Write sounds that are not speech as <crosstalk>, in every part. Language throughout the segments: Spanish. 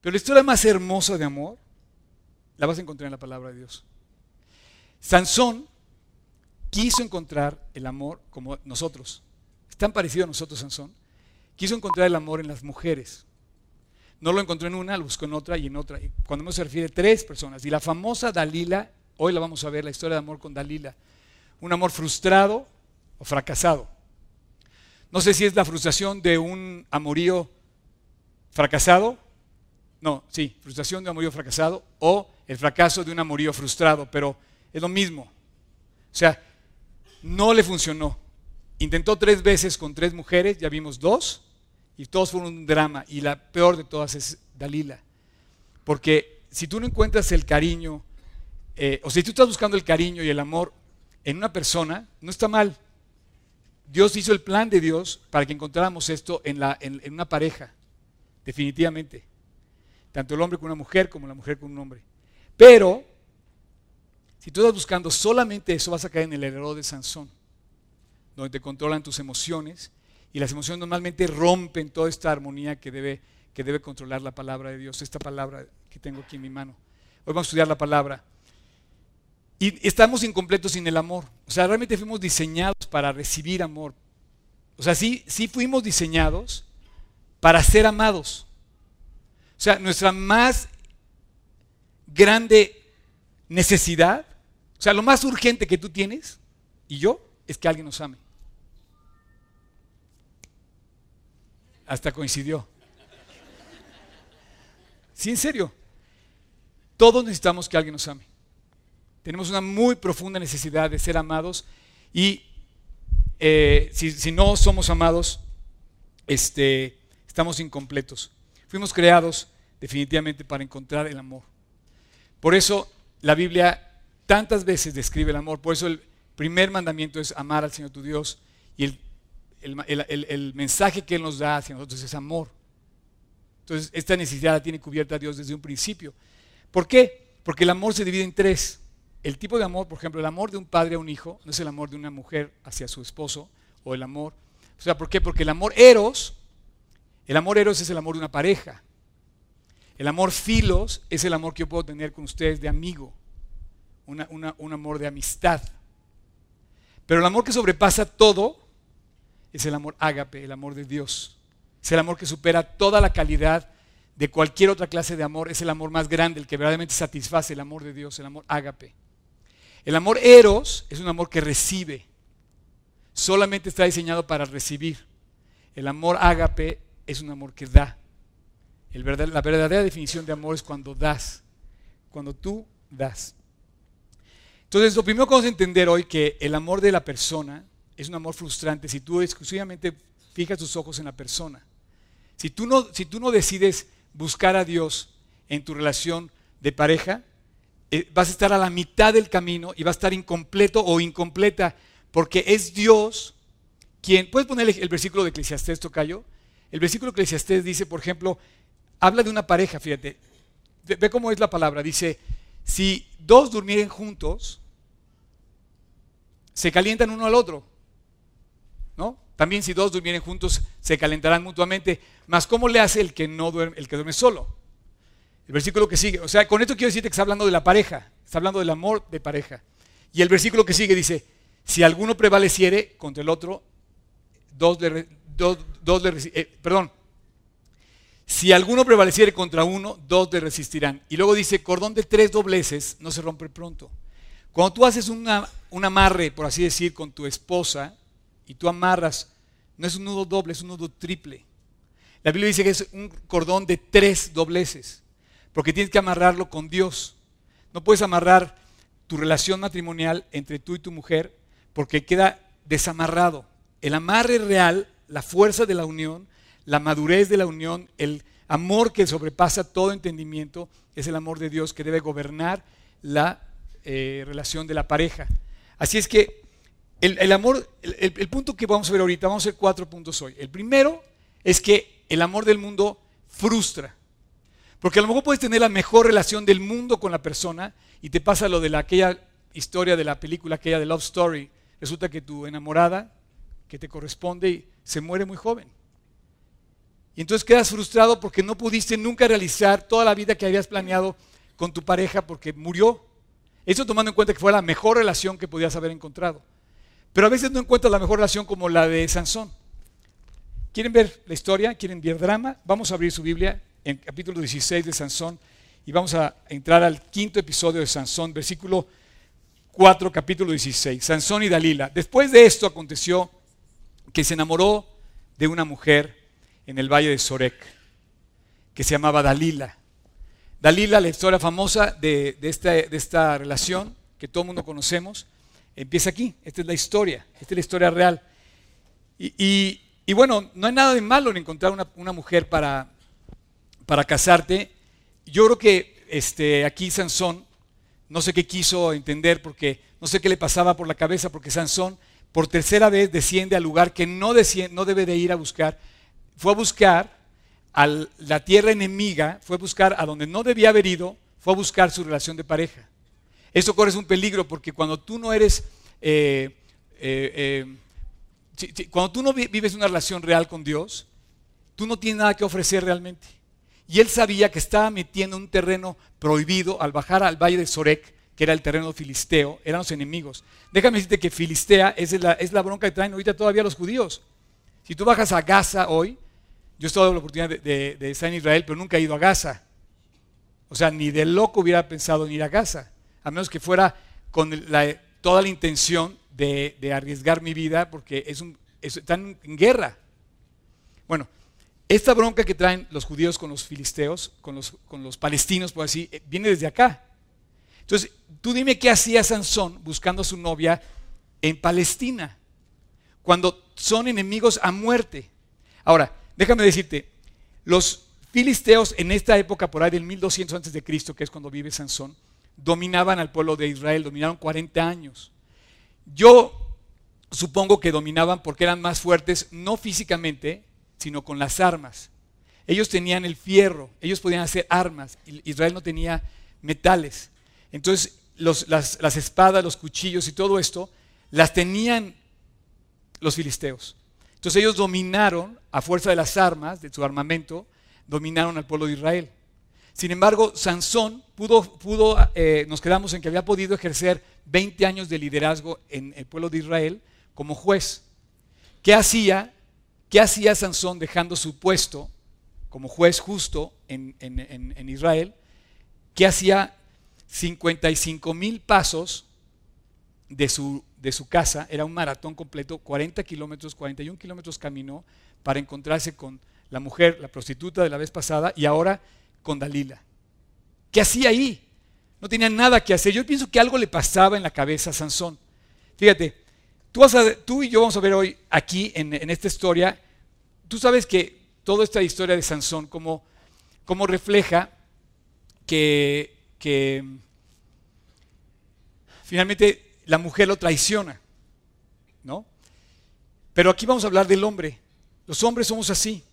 Pero la historia más hermosa de amor la vas a encontrar en la palabra de Dios. Sansón quiso encontrar el amor como nosotros. Es tan parecido a nosotros, Sansón. Quiso encontrar el amor en las mujeres. No lo encontró en una, lo buscó en otra y en otra. Y cuando me se refiere a tres personas. Y la famosa Dalila, hoy la vamos a ver, la historia de amor con Dalila. Un amor frustrado o fracasado. No sé si es la frustración de un amorío fracasado. No, sí, frustración de un amorío fracasado o el fracaso de un amorío frustrado, pero es lo mismo. O sea, no le funcionó. Intentó tres veces con tres mujeres, ya vimos dos, y todos fueron un drama. Y la peor de todas es Dalila. Porque si tú no encuentras el cariño, eh, o si tú estás buscando el cariño y el amor en una persona, no está mal. Dios hizo el plan de Dios para que encontráramos esto en, la, en, en una pareja, definitivamente. Tanto el hombre con una mujer como la mujer con un hombre. Pero, si tú estás buscando solamente eso, vas a caer en el error de Sansón, donde te controlan tus emociones y las emociones normalmente rompen toda esta armonía que debe, que debe controlar la palabra de Dios, esta palabra que tengo aquí en mi mano. Hoy vamos a estudiar la palabra. Y estamos incompletos sin el amor. O sea, realmente fuimos diseñados para recibir amor. O sea, sí, sí fuimos diseñados para ser amados. O sea, nuestra más grande necesidad, o sea, lo más urgente que tú tienes y yo es que alguien nos ame. Hasta coincidió. Sí, en serio. Todos necesitamos que alguien nos ame. Tenemos una muy profunda necesidad de ser amados y eh, si, si, no somos amados, este, estamos incompletos. Fuimos creados definitivamente para encontrar el amor. Por eso la Biblia tantas veces describe el amor. Por eso el primer mandamiento es amar al Señor tu Dios y el el, mensaje que Él nos da hacia nosotros es amor. Entonces, esta necesidad la tiene cubierta Dios desde un principio. ¿Por qué? Porque el amor se divide en tres. El tipo de amor, por ejemplo, el amor de un padre a un hijo, no es el amor de una mujer hacia su esposo, o el amor. O sea, ¿por qué? Porque el amor eros, el amor eros es el amor de una pareja. El amor filos es el amor que yo puedo tener con ustedes de amigo, un amor de amistad. Pero el amor que sobrepasa todo es el amor ágape, el amor de Dios. Es el amor que supera toda la calidad de cualquier otra clase de amor. Es el amor más grande, el que verdaderamente satisface el amor de Dios, el amor ágape. El amor eros es un amor que recibe. Solamente está diseñado para recibir. El amor ágape es un amor que da. La verdadera definición de amor es cuando das. Cuando tú das. Entonces, lo primero que vamos a entender hoy que el amor de la persona es un amor frustrante si tú exclusivamente fijas tus ojos en la persona. Si tú no, decides buscar a Dios en tu relación de pareja, eh, vas a estar a la mitad del camino y vas a estar incompleto o incompleta, porque es Dios quien... ¿Puedes poner el, versículo de Eclesiastés, Tocayo? El versículo de Eclesiastés dice, por ejemplo, habla de una pareja, fíjate, ve cómo es la palabra, dice, si dos durmieren juntos, se calientan uno al otro. También si dos durmieren juntos se calentarán mutuamente. Mas ¿cómo le hace el que no duerme, el que duerme solo? El versículo que sigue, o sea, con esto quiero decirte que está hablando de la pareja, está hablando del amor de pareja. Y el versículo que sigue dice, si alguno prevaleciere contra el otro, dos le, dos, eh, perdón, si alguno prevaleciere contra uno, dos le resistirán. Y luego dice, cordón de tres dobleces no se rompe pronto. Cuando tú haces un amarre, por así decir, con tu esposa, y tú amarras, no es un nudo doble, es un nudo triple. La Biblia dice que es un cordón de tres dobleces, porque tienes que amarrarlo con Dios. No puedes amarrar tu relación matrimonial entre tú y tu mujer porque queda desamarrado. El amarre real, la fuerza de la unión, la madurez de la unión, el amor que sobrepasa todo entendimiento, es el amor de Dios que debe gobernar la eh, relación de la pareja. Así es que el, amor, el, punto que vamos a ver ahorita, vamos a ver cuatro puntos hoy. El primero es que el amor del mundo frustra. Porque a lo mejor puedes tener la mejor relación del mundo con la persona y te pasa lo de aquella historia de la película, aquella de Love Story. Resulta que tu enamorada, que te corresponde, se muere muy joven. Entonces quedas frustrado porque no pudiste nunca realizar toda la vida que habías planeado con tu pareja porque murió. Eso tomando en cuenta que fue la mejor relación que podías haber encontrado. Pero a veces no encuentras la mejor relación como la de Sansón. ¿Quieren ver la historia? ¿Quieren ver drama? Vamos a abrir su Biblia en capítulo 16 de Sansón y vamos a entrar al quinto episodio de Sansón, versículo 4, capítulo 16. Sansón y Dalila. Después de esto aconteció que se enamoró de una mujer en el valle de Sorek, que se llamaba Dalila. Dalila, la historia famosa de, esta, relación que todo el mundo conocemos, empieza aquí. Esta es la historia, esta es la historia real. Y, bueno, no hay nada de malo en encontrar una, mujer para, casarte. Yo creo que este, aquí Sansón, no sé qué quiso entender porque no sé qué le pasaba por la cabeza, porque Sansón por tercera vez desciende al lugar que no debe de ir a buscar. Fue a buscar a la tierra enemiga, fue a buscar a donde no debía haber ido, fue a buscar su relación de pareja. Eso corre un peligro porque cuando tú no eres, eh, eh, eh, cuando tú no vives una relación real con Dios, tú no tienes nada que ofrecer realmente. Y él sabía que estaba metiendo un terreno prohibido al bajar al valle de Sorek, que era el terreno filisteo, eran los enemigos. Déjame decirte que Filistea es la, es la bronca que traen ahorita todavía los judíos. Si tú bajas a Gaza hoy, yo he estado la oportunidad de, estar en Israel, pero nunca he ido a Gaza. O sea, ni de loco hubiera pensado en ir a Gaza a menos que fuera con toda la intención de, arriesgar mi vida, porque están en guerra. Bueno, esta bronca que traen los judíos con los filisteos, con los, palestinos, por así, eh, viene desde acá. Entonces, tú dime qué hacía Sansón buscando a su novia en Palestina, cuando son enemigos a muerte. Ahora, déjame decirte, los filisteos en esta época, por ahí del 1200 antes de Cristo, que es cuando vive Sansón, dominaban al pueblo de Israel, dominaron 40 años. Yo supongo que dominaban porque eran más fuertes, no físicamente, sino con las armas. Ellos tenían el fierro, ellos podían hacer armas, Israel no tenía metales. Entonces las, las espadas, los cuchillos y todo esto las tenían los filisteos. Entonces ellos dominaron, a fuerza de las armas, de su armamento, dominaron al pueblo de Israel. Sin embargo, Sansón pudo, pudo eh, nos quedamos en que había podido ejercer 20 años de liderazgo en el pueblo de Israel como juez. ¿Qué hacía? ¿Qué hacía Sansón dejando su puesto como juez justo en, en Israel? ¿Qué hacía 55 mil pasos de su, de su casa? Era un maratón completo, 40 kilómetros, 41 kilómetros caminó para encontrarse con la mujer, la prostituta de la vez pasada, y ahora con Dalila. ¿Qué hacía ahí? No tenía nada que hacer. Yo pienso que algo le pasaba en la cabeza a Sansón. Fíjate, tú, y yo vamos a ver hoy aquí en, esta historia, tú sabes que toda esta historia de Sansón, como, como refleja que, que finalmente la mujer lo traiciona, ¿no? Pero aquí vamos a hablar del hombre. Los hombres somos así.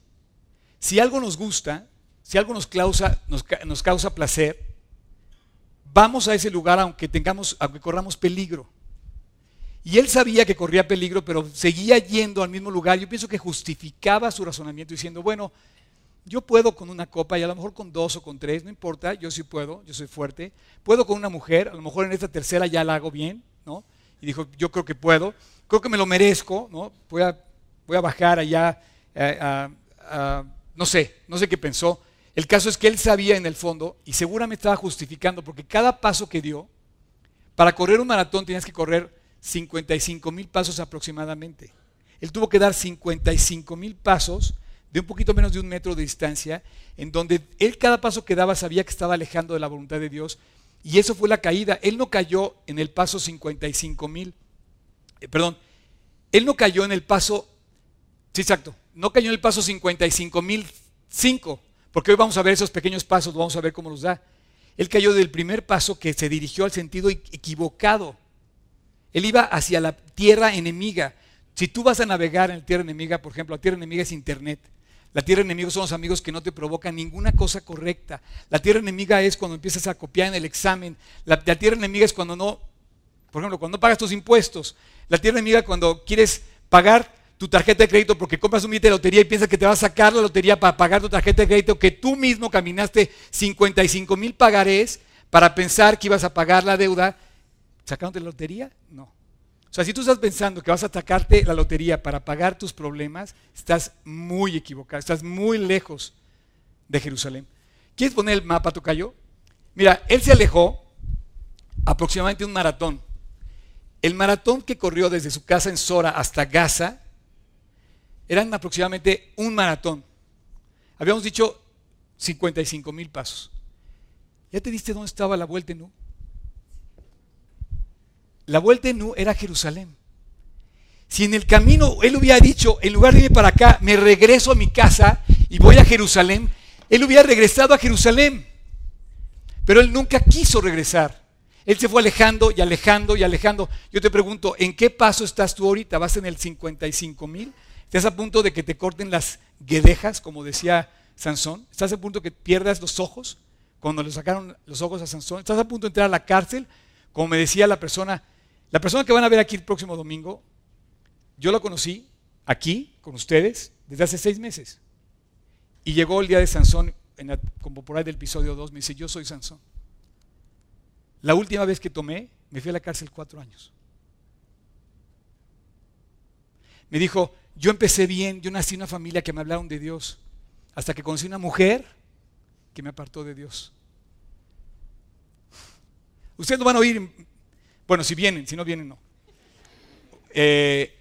Si algo nos gusta, si algo nos causa, nos, causa placer, vamos a ese lugar aunque tengamos, aunque corramos peligro. Y él sabía que corría peligro, pero seguía yendo al mismo lugar. Yo pienso que justificaba su razonamiento diciendo, bueno, yo puedo con una copa y a lo mejor con dos o con tres, no importa, yo sí puedo, yo soy fuerte. Puedo con una mujer, a lo mejor en esta tercera ya la hago bien, ¿no? Y dijo, yo creo que puedo, creo que me lo merezco, ¿no? Voy a, voy a bajar allá, eh, no sé, no sé qué pensó, el caso es que él sabía en el fondo, y seguramente estaba justificando, porque cada paso que dio, para correr un maratón tenías que correr 55 mil pasos aproximadamente. Él tuvo que dar 55 mil pasos de un poquito menos de un metro de distancia, en donde él cada paso que daba sabía que estaba alejando de la voluntad de Dios, y eso fue la caída. Él no cayó en el paso 55 mil, eh, perdón, él no cayó en el paso, sí, exacto, no cayó en el paso 55 mil 5, porque hoy vamos a ver esos pequeños pasos, vamos a ver cómo los da. Él cayó del primer paso que se dirigió al sentido equivocado. Él iba hacia la tierra enemiga. Si tú vas a navegar en la tierra enemiga, por ejemplo, la tierra enemiga es Internet. La tierra enemiga son los amigos que no te provocan ninguna cosa correcta. La tierra enemiga es cuando empiezas a copiar en el examen. La, la tierra enemiga es cuando no, por ejemplo, cuando no pagas tus impuestos. La tierra enemiga cuando quieres pagar tu tarjeta de crédito porque compras un billete de lotería y piensas que te va a sacar la lotería para pagar tu tarjeta de crédito, que tú mismo caminaste 55 mil pagarés para pensar que ibas a pagar la deuda, ¿sacándote la lotería? No. O sea, si tú estás pensando que vas a sacarte la lotería para pagar tus problemas, estás muy equivocado, estás muy lejos de Jerusalén. ¿Quieres poner el mapa, Tocayo? Mira, él se alejó aproximadamente un maratón. El maratón que corrió desde su casa en Sora hasta Gaza eran aproximadamente un maratón. Habíamos dicho 55 mil pasos. ¿Ya te diste dónde estaba la vuelta en U? La vuelta en U era Jerusalén. Si en el camino él hubiera dicho, en lugar de ir para acá, me regreso a mi casa y voy a Jerusalén, él hubiera regresado a Jerusalén. Pero él nunca quiso regresar. Él se fue alejando y alejando y alejando. Yo te pregunto, ¿en qué paso estás tú ahorita? ¿Vas en el 55 mil? ¿Estás a punto de que te corten las guedejas, como decía Sansón? ¿Estás a punto de que pierdas los ojos? Cuando le sacaron los ojos a Sansón. ¿Estás a punto de entrar a la cárcel? Como me decía la persona, la persona que van a ver aquí el próximo domingo, yo la conocí aquí con ustedes desde hace seis meses. Y llegó el día de Sansón, como por ahí del episodio 2, me dice, yo soy Sansón. La última vez que tomé, me fui a la cárcel cuatro años. Me dijo, yo empecé bien, yo nací en una familia que me hablaron de Dios, hasta que conocí una mujer que me apartó de Dios. Ustedes no van a oír, bueno, si vienen, si no vienen, no. Eh,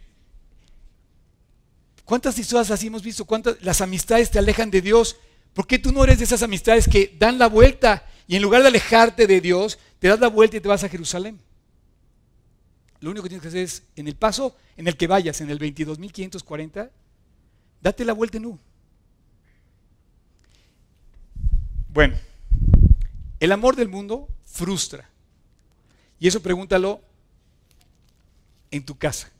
¿Cuántas historias así hemos visto? ¿Cuántas las amistades te alejan de Dios? ¿Por qué tú no eres de esas amistades que dan la vuelta y en lugar de alejarte de Dios, te das la vuelta y te vas a Jerusalén. Lo único que tienes que hacer es, en el paso en el que vayas, en el 22.540, date la vuelta en U. Bueno, el amor del mundo frustra. Y eso pregúntalo en tu casa.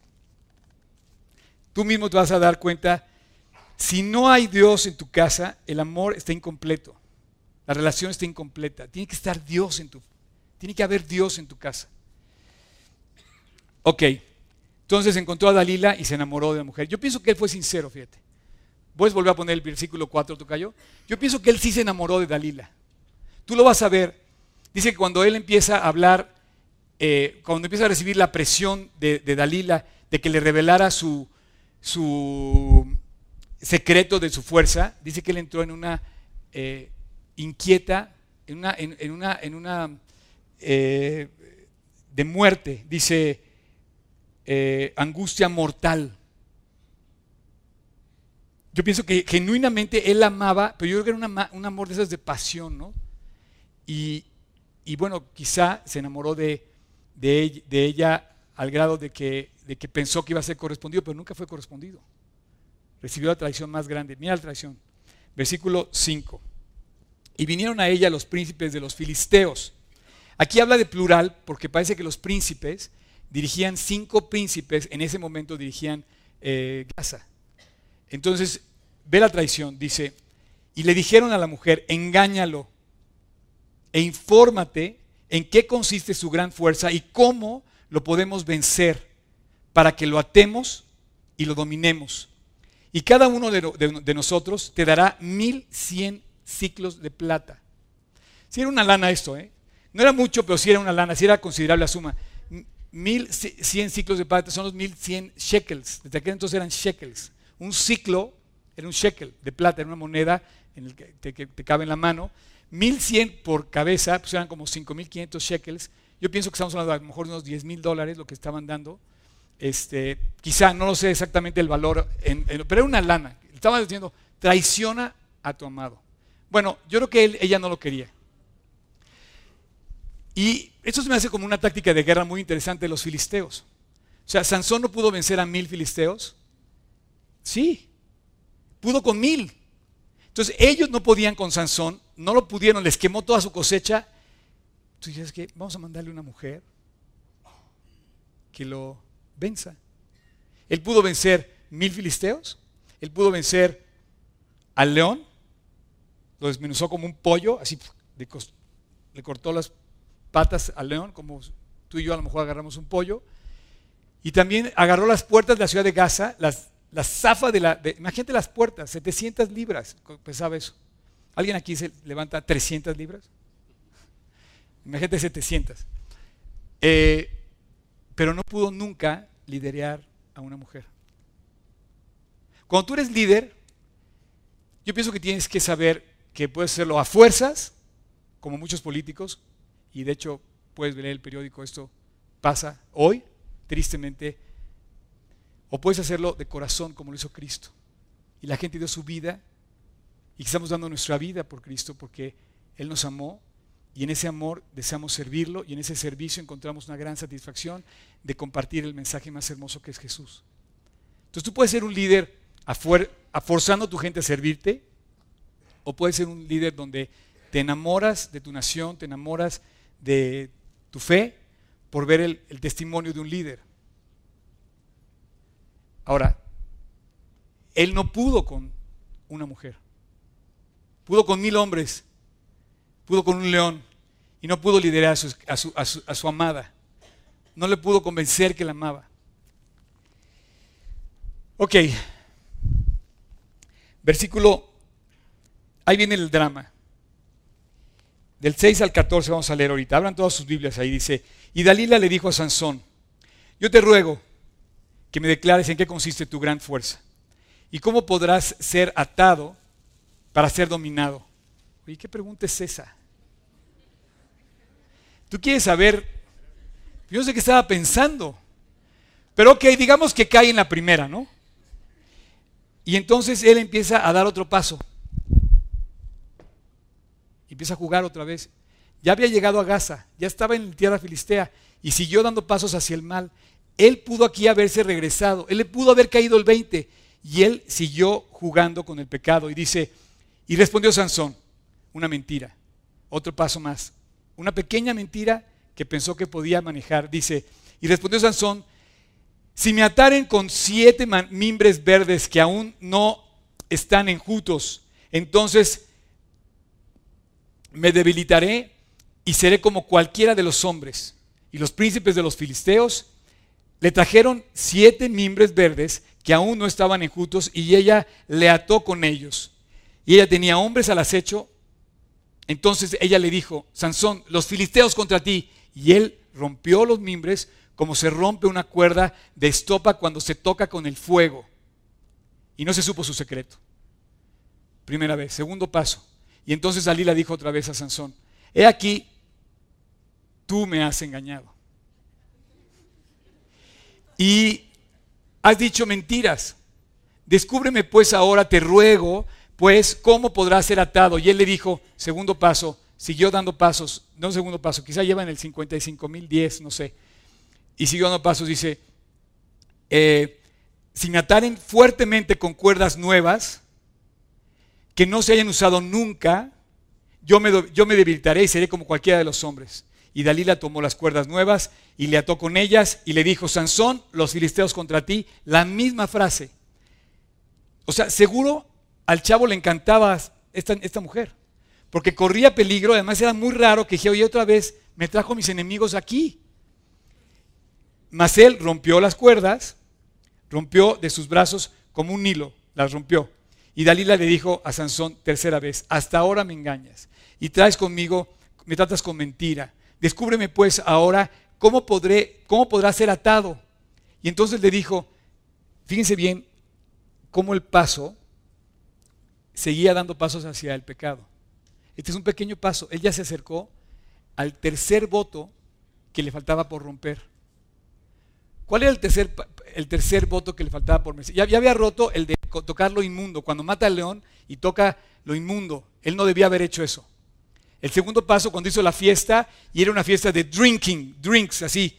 Tú mismo te vas a dar cuenta, si no hay Dios en tu casa, el amor está incompleto. La relación está incompleta. Tiene que estar Dios en tu tiene que haber Dios en tu casa. Ok, entonces encontró a Dalila y se enamoró de la mujer. Yo pienso que él fue sincero, fíjate. ¿Puedes volver a poner el versículo 4, Tocayo? Yo pienso que él sí se enamoró de Dalila. Tú lo vas a ver. Dice que cuando él empieza a hablar, eh, cuando empieza a recibir la presión de, Dalila, de que le revelara su, secreto de su fuerza, dice que él entró en una eh, inquieta, en una, en una, en una eh, de muerte, dice eh, angustia mortal. Yo pienso que genuinamente él amaba, pero yo creo que era un amor de esas de pasión, ¿no? Y, bueno, quizá se enamoró de, de, ella, al grado de que, de que pensó que iba a ser correspondido, pero nunca fue correspondido. Recibió la traición más grande. Mira la traición. Versículo 5. Y vinieron a ella los príncipes de los filisteos Aquí habla de plural porque parece que los príncipes dirigían cinco príncipes, en ese momento dirigían eh, Gaza. Entonces, ve la traición, dice, y le dijeron a la mujer, engáñalo e infórmate en qué consiste su gran fuerza y cómo lo podemos vencer para que lo atemos y lo dominemos. Y cada uno de, nosotros te dará mil cien ciclos de plata. Si era una lana esto, ¿eh? No era mucho, pero sí era una lana, sí era considerable la suma. 1100 ciclos de plata son los 1100 shekels. Desde aquel entonces eran shekels. Un ciclo era un shekel de plata, era una moneda en el que te, cabe en la mano. 1100 por cabeza, pues eran como 5500 shekels. Yo pienso que estamos hablando a lo mejor de unos 10 mil dólares lo que estaban dando. Este, quizá, no lo sé exactamente el valor, pero era una lana. Estaba diciendo, traiciona a tu amado. Bueno, yo creo que ella no lo quería. Y esto se me hace como una táctica de guerra muy interesante de los filisteos. O sea, Sansón no pudo vencer a mil filisteos. Sí, pudo con mil. Entonces ellos no podían con Sansón, no lo pudieron, les quemó toda su cosecha. Entonces dices que vamos a mandarle una mujer que lo venza. Él pudo vencer mil filisteos, él pudo vencer al león, lo desmenuzó como un pollo, así le cortó las patas al león, como tú y yo a lo mejor agarramos un pollo. Y también agarró las puertas de la ciudad de Gaza, las la zafa de la... imagínate las puertas, 700 libras pesaba eso. ¿Alguien aquí se levanta 300 libras? Imagínate 700. Eh, pero no pudo nunca liderar a una mujer. Cuando tú eres líder, yo pienso que tienes que saber que puedes hacerlo a fuerzas, como muchos políticos, y de hecho puedes ver el periódico, esto pasa hoy, tristemente, o puedes hacerlo de corazón, como lo hizo Cristo. Y la gente dio su vida, y estamos dando nuestra vida por Cristo, porque Él nos amó, y en ese amor deseamos servirlo, y en ese servicio encontramos una gran satisfacción de compartir el mensaje más hermoso que es Jesús. Entonces tú puedes ser un líder forzando a tu gente a servirte, o puedes ser un líder donde te enamoras de tu nación, te enamoras tu fe por ver el, testimonio de un líder. Ahora, él no pudo con una mujer, pudo con mil hombres, pudo con un león y no pudo liderar a su, a su, a su, amada. No le pudo convencer que la amaba. Ok, versículo, ahí viene el drama. Del 6 al 14 vamos a leer ahorita. Hablan todas sus Biblias ahí. Dice, y Dalila le dijo a Sansón, yo te ruego que me declares en qué consiste tu gran fuerza y cómo podrás ser atado para ser dominado. Oye, ¿qué pregunta es esa? Tú quieres saber, yo sé que estaba pensando, pero ok, digamos que cae en la primera, ¿no? Y entonces él empieza a dar otro paso empieza a jugar otra vez. Ya había llegado a Gaza, ya estaba en tierra filistea y siguió dando pasos hacia el mal. Él pudo aquí haberse regresado, él le pudo haber caído el 20 y él siguió jugando con el pecado. Y dice, y respondió Sansón, una mentira, otro paso más, una pequeña mentira que pensó que podía manejar. Dice, y respondió Sansón, si me ataren con siete mimbres verdes que aún no están enjutos, entonces me debilitaré y seré como cualquiera de los hombres. Y los príncipes de los filisteos le trajeron siete mimbres verdes que aún no estaban enjutos y ella le ató con ellos. Y ella tenía hombres al acecho. Entonces ella le dijo, Sansón, los filisteos contra ti. Y él rompió los mimbres como se rompe una cuerda de estopa cuando se toca con el fuego. Y no se supo su secreto. Primera vez. Segundo paso. Y entonces Dalila dijo otra vez a Sansón, he aquí, tú me has engañado. Y has dicho mentiras. Descúbreme pues ahora, te ruego, pues, cómo podrá ser atado. Y él le dijo, segundo paso, siguió dando pasos, no segundo paso, quizá lleva en el 55 mil 10, no sé. Y siguió dando pasos, dice, eh, si me ataren fuertemente con cuerdas nuevas, que no se hayan usado nunca, yo me, yo me debilitaré y seré como cualquiera de los hombres. Y Dalila tomó las cuerdas nuevas y le ató con ellas y le dijo, Sansón, los filisteos contra ti, la misma frase. O sea, seguro al chavo le encantaba esta, esta mujer, porque corría peligro, además era muy raro que dije, oye, otra vez me trajo mis enemigos aquí. Mas él rompió las cuerdas, rompió de sus brazos como un hilo, las rompió. Y Dalila le dijo a Sansón tercera vez, hasta ahora me engañas y traes conmigo, me tratas con mentira. Descúbreme pues ahora cómo, podré, cómo podrá ser atado. Y entonces le dijo, fíjense bien cómo el paso seguía dando pasos hacia el pecado. Este es un pequeño paso. Él ya se acercó al tercer voto que le faltaba por romper. ¿Cuál era el tercer, el tercer voto que le faltaba por vencer? Ya, había roto el de tocar lo inmundo. Cuando mata al león y toca lo inmundo, él no debía haber hecho eso. El segundo paso, cuando hizo la fiesta, y era una fiesta de drinking, drinks, así,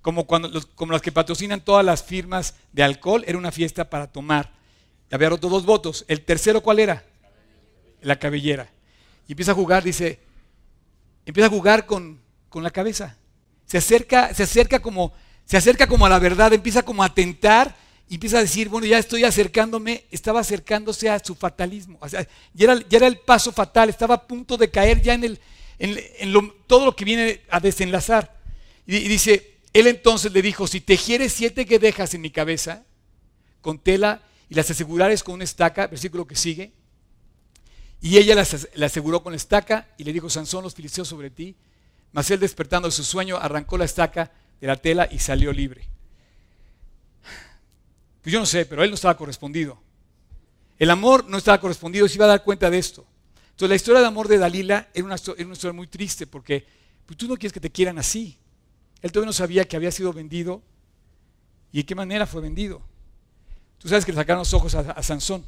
como, cuando, como las que patrocinan todas las firmas de alcohol, era una fiesta para tomar. Había roto dos votos. ¿El tercero cuál era? La cabellera. Y empieza a jugar, dice, empieza a jugar con, con la cabeza. Se acerca, se acerca como, se acerca como a la verdad, empieza como a tentar y empieza a decir, bueno, ya estoy acercándome, estaba acercándose a su fatalismo. ya, era, ya, era, el paso fatal, estaba a punto de caer ya en, el, en, todo lo que viene a desenlazar. Y, dice, él entonces le dijo, si tejieres siete que dejas en mi cabeza, con tela y las asegurares con una estaca, versículo que sigue. Y ella las, aseguró con la estaca y le dijo, Sansón, los filisteos sobre ti. Mas él despertando de su sueño, arrancó la estaca de la tela y salió libre. Pues yo no sé, pero él no estaba correspondido. El amor no estaba correspondido, se iba a dar cuenta de esto. Entonces la historia de amor de Dalila era una, historia muy triste porque pues, tú no quieres que te quieran así. Él todavía no sabía que había sido vendido y de qué manera fue vendido. Tú sabes que le sacaron los ojos a, Sansón.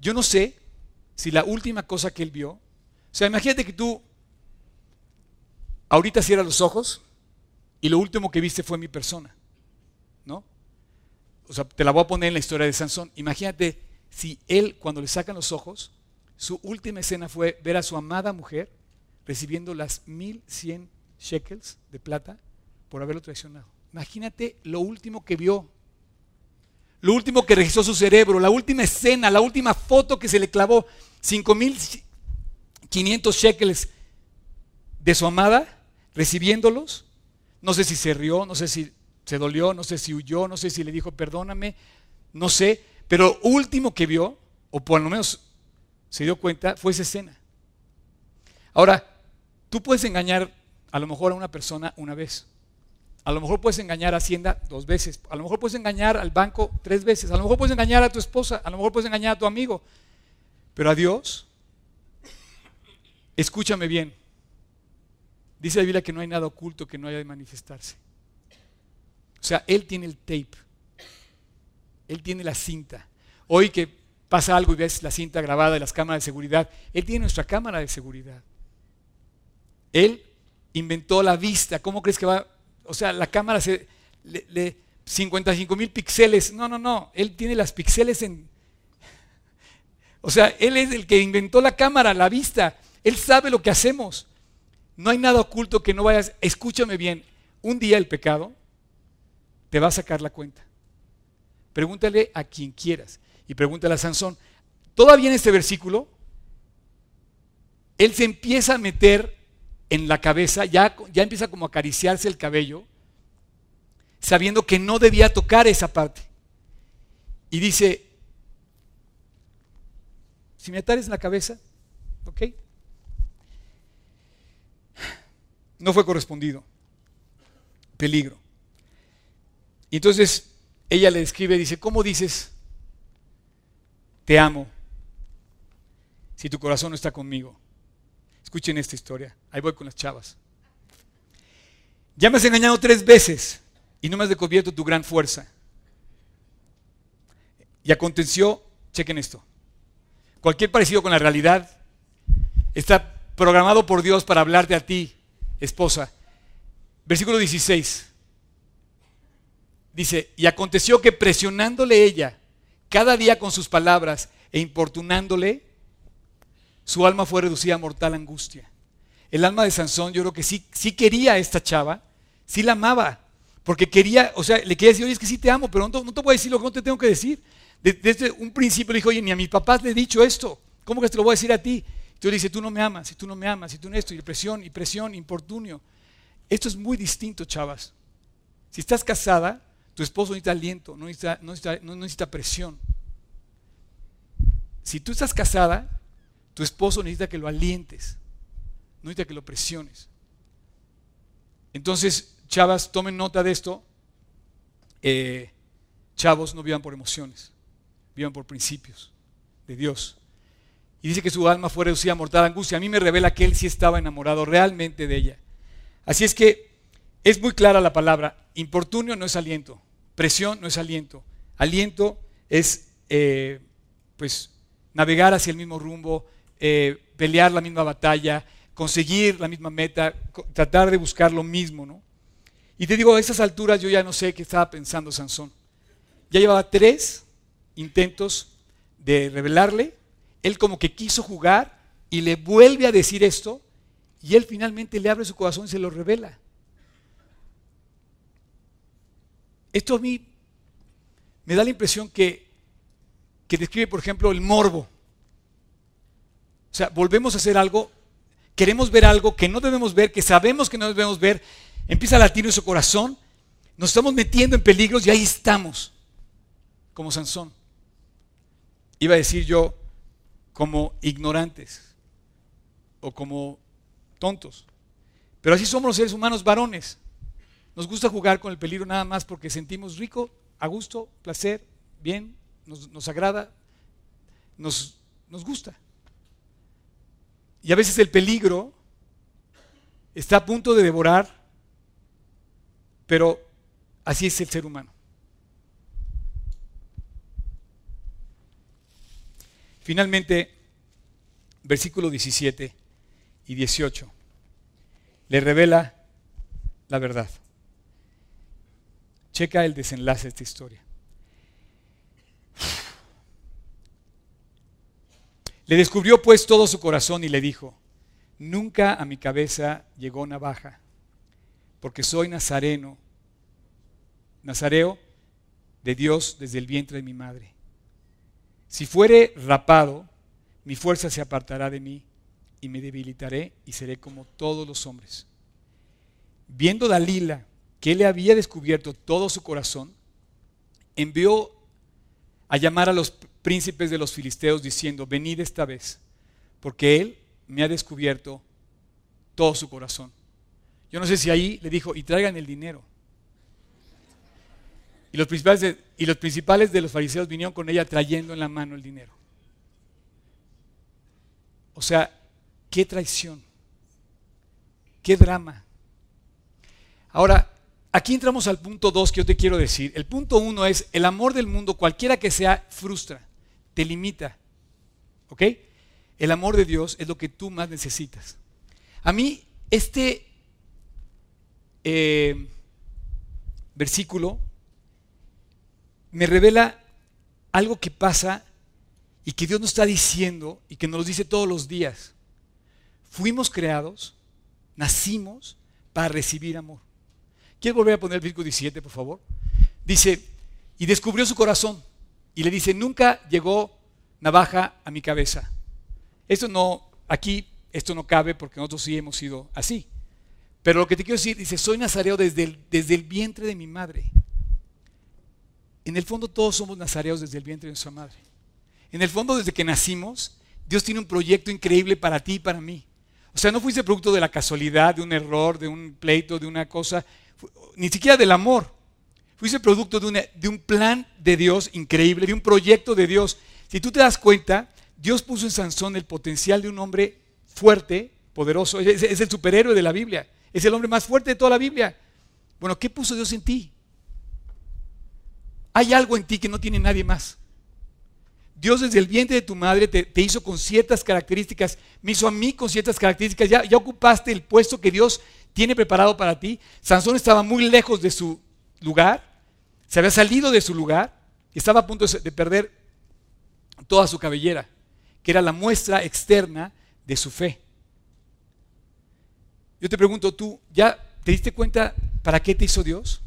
Yo no sé si la última cosa que él vio, o sea, imagínate que tú ahorita cierras los ojos y lo último que viste fue mi persona, ¿no? O sea, te la voy a poner en la historia de Sansón. Imagínate si él, cuando le sacan los ojos, su última escena fue ver a su amada mujer recibiendo las 1100 shekels de plata por haberlo traicionado. Imagínate lo último que vio lo último que registró su cerebro, la última escena, la última foto que se le clavó, 5.500 shekels de su amada, recibiéndolos. No sé si se rió, no sé si se dolió, no sé si huyó, no sé si le dijo perdóname, no sé, pero último que vio, o por lo menos se dio cuenta, fue esa escena. Ahora, tú puedes engañar a lo mejor a una persona una vez. A lo mejor puedes engañar a Hacienda dos veces. A lo mejor puedes engañar al banco tres veces. A lo mejor puedes engañar a tu esposa. A lo mejor puedes engañar a tu amigo. Pero a Dios, escúchame bien. Dice la Biblia que no hay nada oculto que no haya de manifestarse. O sea, Él tiene el tape. Él tiene la cinta. Hoy que pasa algo y ves la cinta grabada de las cámaras de seguridad, Él tiene nuestra cámara de seguridad. Él inventó la vista. ¿Cómo crees que va o sea, la cámara se, le, 55 mil píxeles. No, no, no. Él tiene las píxeles en... O sea, él es el que inventó la cámara, la vista. Él sabe lo que hacemos. No hay nada oculto que no vayas. Escúchame bien. Un día el pecado te va a sacar la cuenta. Pregúntale a quien quieras. Y pregúntale a Sansón. Todavía en este versículo, él se empieza a meter en la cabeza, ya, ya empieza como a acariciarse el cabello, sabiendo que no debía tocar esa parte. Y dice, si me atares en la cabeza, ¿ok? No fue correspondido. Peligro. Y entonces ella le escribe, dice, ¿cómo dices, te amo, si tu corazón no está conmigo? Escuchen esta historia. Ahí voy con las chavas. Ya me has engañado tres veces y no me has descubierto tu gran fuerza. Y aconteció, chequen esto, cualquier parecido con la realidad está programado por Dios para hablarte a ti, esposa. Versículo 16. Dice, y aconteció que presionándole ella cada día con sus palabras e importunándole, su alma fue reducida a mortal angustia. El alma de Sansón, yo creo que sí, sí quería a esta chava, sí la amaba, porque quería, o sea, le quería decir, oye, es que sí te amo, pero no, te voy a decir lo que no te tengo que decir. Desde un principio le dijo, oye, ni a mis papás le he dicho esto, ¿cómo que te lo voy a decir a ti? Entonces le dice, tú no me amas, si tú no me amas, si tú no esto, y presión, y presión, importunio. Esto es muy distinto, chavas. Si estás casada, tu esposo necesita aliento, no necesita, no no presión. Si tú estás casada, tu esposo necesita que lo alientes, no necesita que lo presiones. Entonces, chavas, tomen nota de esto. Eh, chavos, no vivan por emociones, vivan por principios de Dios. Y dice que su alma fue reducida a mortal angustia. A mí me revela que él sí estaba enamorado realmente de ella. Así es que es muy clara la palabra. Importunio no es aliento. Presión no es aliento. Aliento es, eh, pues, navegar hacia el mismo rumbo, eh, pelear la misma batalla, conseguir la misma meta, tratar de buscar lo mismo, ¿no? Y te digo, a esas alturas yo ya no sé qué estaba pensando Sansón. Ya llevaba tres intentos de revelarle, él como que quiso jugar y le vuelve a decir esto, y él finalmente le abre su corazón y se lo revela. Esto a mí me da la impresión que, que describe, por ejemplo, el morbo. O sea, volvemos a hacer algo, queremos ver algo que no debemos ver, que sabemos que no debemos ver, empieza a latir nuestro corazón, nos estamos metiendo en peligros y ahí estamos. como Sansón. Iba a decir yo como ignorantes o como tontos. Pero así somos los seres humanos varones. Nos gusta jugar con el peligro nada más porque sentimos rico, a gusto, placer, bien, nos, agrada, nos, nos gusta. Y a veces el peligro está a punto de devorar, pero así es el ser humano. Finalmente, versículo 17 y 18, le revela la verdad. Checa el desenlace de esta historia. Le descubrió pues todo su corazón y le dijo, nunca a mi cabeza llegó navaja, porque soy nazareno, nazareo de Dios desde el vientre de mi madre. Si fuere rapado, mi fuerza se apartará de mí y me debilitaré y seré como todos los hombres. Viendo Dalila que le había descubierto todo su corazón, envió a llamar a los príncipes de los filisteos diciendo, venid esta vez, porque él me ha descubierto todo su corazón. Yo no sé si ahí le dijo, y traigan el dinero. Y los, principales de, y los principales de los fariseos vinieron con ella trayendo en la mano el dinero. O sea, qué traición, qué drama. Ahora, aquí entramos al punto 2 que yo te quiero decir. El punto 1 es, el amor del mundo, cualquiera que sea, frustra, te limita. ¿Ok? El amor de Dios es lo que tú más necesitas. A mí, este eh, versículo me revela algo que pasa y que Dios nos está diciendo y que nos lo dice todos los días. Fuimos creados, nacimos para recibir amor. ¿Quieres volver a poner el versículo 17, por favor? Dice, y descubrió su corazón y le dice, nunca llegó navaja a mi cabeza. Esto no, aquí, esto no cabe porque nosotros sí hemos sido así. Pero lo que te quiero decir, dice, soy nazareo desde desde el vientre de mi madre. En el fondo todos somos nazareos desde el vientre de nuestra madre. En el fondo desde que nacimos, Dios tiene un proyecto increíble para ti y para mí. O sea, no fuiste producto de la casualidad, de un error, de un pleito, de una cosa, ni siquiera del amor. Fuiste producto de, un plan de Dios increíble, de un proyecto de Dios. Si tú te das cuenta, Dios puso en Sansón el potencial de un hombre fuerte, poderoso. Es, es el superhéroe de la Biblia. Es el hombre más fuerte de toda la Biblia. Bueno, ¿qué puso Dios en ti? Hay algo en ti que no tiene nadie más. Dios desde el vientre de tu madre te, hizo con ciertas características, me hizo a mí con ciertas características, ya, ya ocupaste el puesto que Dios tiene preparado para ti. Sansón estaba muy lejos de su lugar, se había salido de su lugar estaba a punto de perder toda su cabellera, que era la muestra externa de su fe. Yo te pregunto, ¿tú ya te diste cuenta para qué te hizo Dios?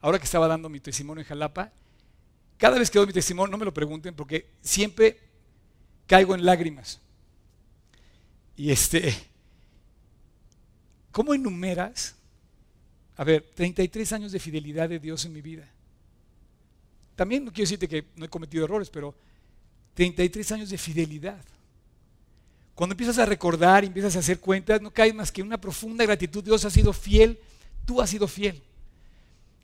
Ahora que estaba dando mi testimonio en Jalapa, cada vez que doy mi testimonio, no me lo pregunten porque siempre caigo en lágrimas. Y este, ¿cómo enumeras? A ver, 33 años de fidelidad de Dios en mi vida. También no quiero decirte que no he cometido errores, pero 33 años de fidelidad. Cuando empiezas a recordar empiezas a hacer cuentas, no cae más que una profunda gratitud. Dios ha sido fiel, tú has sido fiel.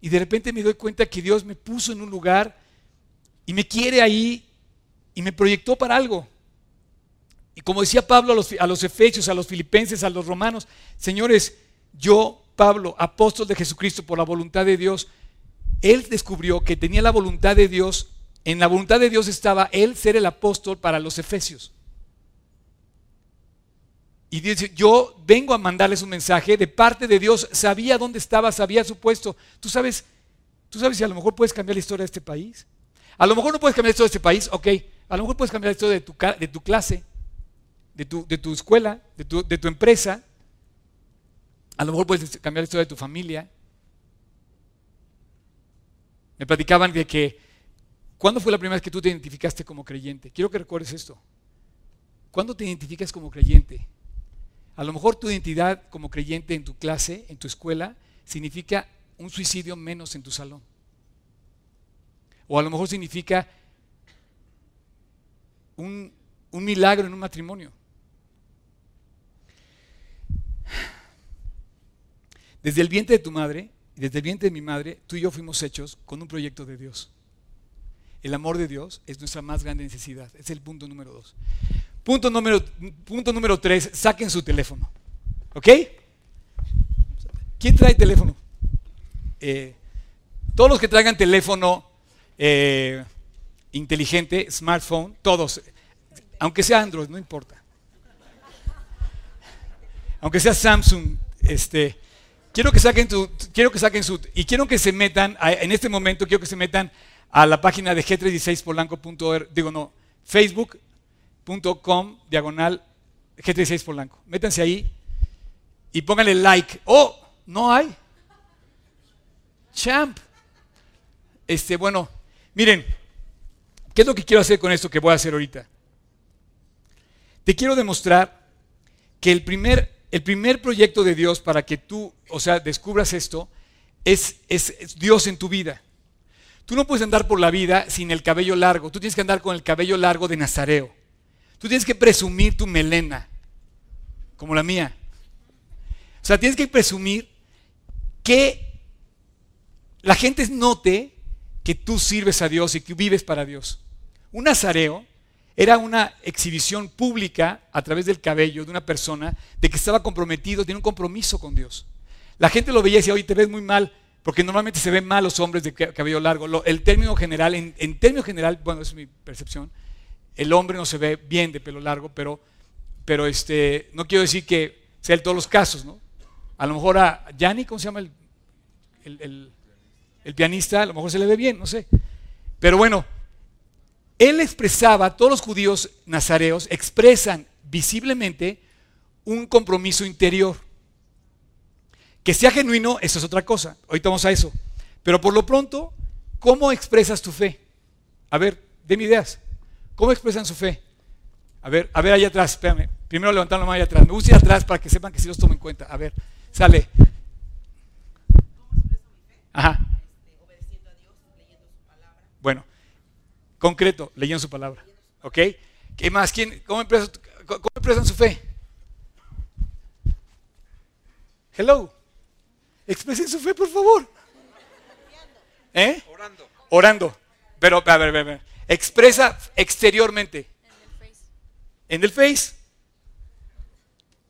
Y de repente me doy cuenta que Dios me puso en un lugar y me quiere ahí y me proyectó para algo. Y como decía Pablo a los, a los efesios, a los filipenses, a los romanos, señores, yo, Pablo, apóstol de Jesucristo por la voluntad de Dios, él descubrió que tenía la voluntad de Dios, en la voluntad de Dios estaba él ser el apóstol para los efesios. Y dice, yo vengo a mandarles un mensaje de parte de Dios, sabía dónde estaba, sabía su puesto. ¿Tú sabes, tú sabes si a lo mejor puedes cambiar la historia de este país? A lo mejor no puedes cambiar la historia de este país, ok. A lo mejor puedes cambiar la historia de tu, de tu clase, de tu, de tu escuela, de tu, de tu empresa. A lo mejor puedes cambiar la historia de tu familia. Me platicaban de que, ¿cuándo fue la primera vez que tú te identificaste como creyente? Quiero que recuerdes esto. ¿Cuándo te identificas como creyente? A lo mejor tu identidad como creyente en tu clase, en tu escuela, significa un suicidio menos en tu salón. O a lo mejor significa un, milagro en un matrimonio. Desde el vientre de tu madre desde el vientre de mi madre, tú y yo fuimos hechos con un proyecto de Dios. El amor de Dios es nuestra más grande necesidad. Es el punto número dos. Punto número, tres, saquen su teléfono. ¿Ok? ¿Quién trae teléfono? Eh, todos los que traigan teléfono eh, inteligente, smartphone, todos, aunque sea Android, no importa. Aunque sea Samsung, este, quiero que saquen tu, quiero que saquen su, y quiero que se metan, en este momento quiero que se metan a la página de g36polanco.org, digo no, facebook.com diagonal g36polanco. Métanse ahí y pónganle like. Oh, no hay. Champ. Este, bueno, miren, ¿qué es lo que quiero hacer con esto que voy a hacer ahorita? Te quiero demostrar que el primer, el primer proyecto de Dios para que tú, o sea, descubras esto, es, es Dios en tu vida. Tú no puedes andar por la vida sin el cabello largo. Tú tienes que andar con el cabello largo de Nazareo. Tú tienes que presumir tu melena, como la mía. O sea, tienes que presumir que la gente note que tú sirves a Dios y que vives para Dios. Un nazareo era una exhibición pública a través del cabello de una persona de que estaba comprometido, tiene un compromiso con Dios. La gente lo veía y decía, oye, te ves muy mal, porque normalmente se ven mal los hombres de cabello largo. el término general, en, en término general, bueno, es mi percepción, el hombre no se ve bien de pelo largo, pero, pero este, no quiero decir que sea en todos los casos, ¿no? A lo mejor a Yanni, ¿cómo se llama el, el, pianista? A lo mejor se le ve bien, no sé. Pero bueno, él expresaba, todos los judíos nazareos expresan visiblemente un compromiso interior. Que sea genuino, eso es otra cosa. Ahorita vamos a eso. Pero por lo pronto, ¿cómo expresas tu fe? A ver, denme ideas. ¿Cómo expresan su fe? A ver, a ver allá atrás, espérame. Primero levantar la mano allá atrás. Me gusta ir atrás para que sepan que sí los tomo en cuenta. A ver. Sale. Ajá. Obedeciendo a Dios, leyendo su palabra. Bueno, concreto, leyendo su palabra. ¿Ok? ¿Qué más? ¿Quién, cómo, expresan, su fe? Hello. Expresen su fe, por favor. ¿Eh? Orando. Orando. Pero, a ver, a ver, a ver. Expresa exteriormente. En el face.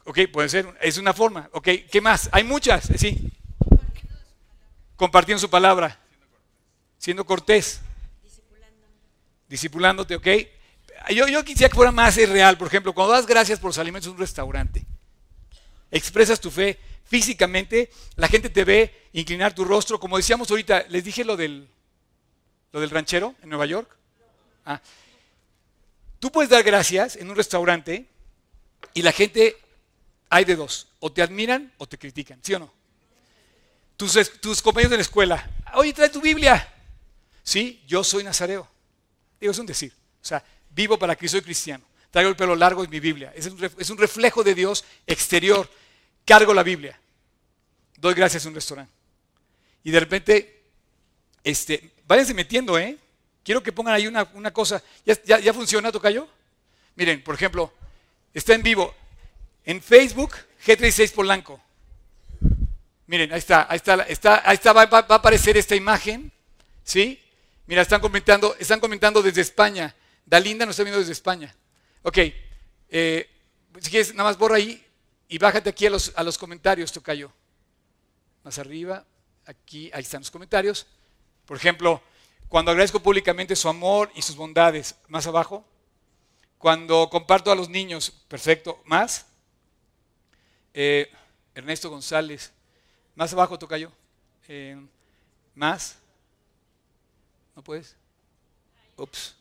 Ok, puede ser, es una forma. Ok, ¿qué más? Hay muchas, sí. Compartiendo su palabra. Siendo cortés. Discipulándote, ok. Yo, yo quisiera que fuera más real. Por ejemplo, cuando das gracias por los alimentos en un restaurante, expresas tu fe físicamente, la gente te ve inclinar tu rostro. Como decíamos ahorita, les dije lo del, lo del ranchero en Nueva York. Ah. Tú puedes dar gracias en un restaurante y la gente hay de dos, o te admiran o te critican, ¿sí o no? Tus, compañeros de la escuela, oye, trae tu Biblia. Sí, yo soy nazareo. Digo, es un decir. O sea, vivo para que soy cristiano. Traigo el pelo largo en mi Biblia. Es un, es un reflejo de Dios exterior. Cargo la Biblia. Doy gracias a un restaurante. Y de repente, este, váyanse metiendo, ¿eh? Quiero que pongan ahí una, una cosa. ¿Ya, ya, funciona, Tocayo? Miren, por ejemplo, está en vivo. En Facebook, G36 Polanco. Miren, ahí está, ahí está, está, ahí está va, a aparecer esta imagen. ¿Sí? Mira, están comentando, están comentando desde España. Dalinda nos está viendo desde España. Ok, eh, si quieres, nada más borra ahí y bájate aquí a los, a los comentarios, Tocayo. Más arriba, aquí, ahí están los comentarios. Por ejemplo, cuando agradezco públicamente su amor y sus bondades, más abajo. Cuando comparto a los niños, perfecto, más. Eh, Ernesto González. Más abajo toca yo. Eh, más. ¿No puedes? Ups.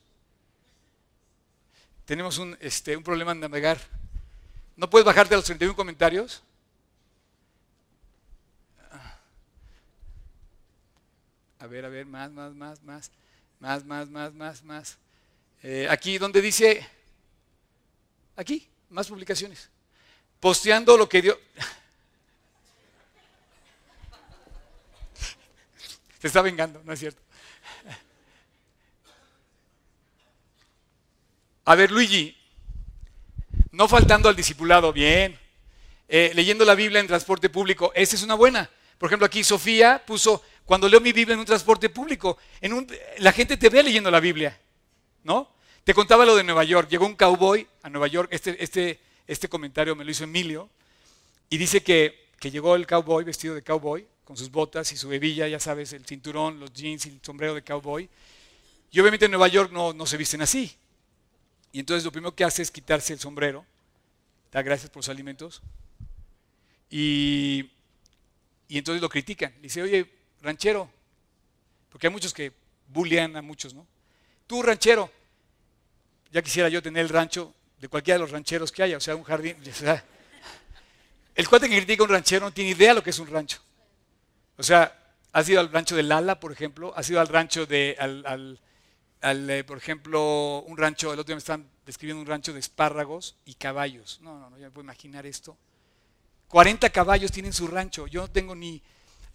Tenemos un, este, un problema en navegar. ¿No puedes bajarte a los 31 comentarios? A ver, a ver, más, más, más, más, más, más, más, más, más. Eh, aquí donde dice, aquí, más publicaciones. Posteando lo que Dios... <laughs> Se está vengando, ¿no es cierto? A ver, Luigi, no faltando al discipulado, bien. Eh, leyendo la Biblia en transporte público, esa es una buena. Por ejemplo, aquí Sofía puso, cuando leo mi Biblia en un transporte público, en un, la gente te ve leyendo la Biblia, ¿no? Te contaba lo de Nueva York. Llegó un cowboy a Nueva York, este, este, este comentario me lo hizo Emilio, y dice que, que llegó el cowboy vestido de cowboy, con sus botas y su bebilla, ya sabes, el cinturón, los jeans y el sombrero de cowboy. Y obviamente en Nueva York no, no se visten así. Y entonces lo primero que hace es quitarse el sombrero, da gracias por los alimentos, y, y entonces lo critican. Dice, oye, ranchero, porque hay muchos que bullean a muchos, ¿no? Tú, ranchero, ya quisiera yo tener el rancho de cualquiera de los rancheros que haya, o sea, un jardín. <laughs> el cuate que critica un ranchero no tiene idea de lo que es un rancho. O sea, has ido al rancho de Lala, por ejemplo, has ido al rancho de, al, al, eh, por ejemplo, un rancho, el otro día me están describiendo un rancho de espárragos y caballos. No, no, no, ya me puedo imaginar esto. 40 caballos tienen su rancho. Yo no tengo ni,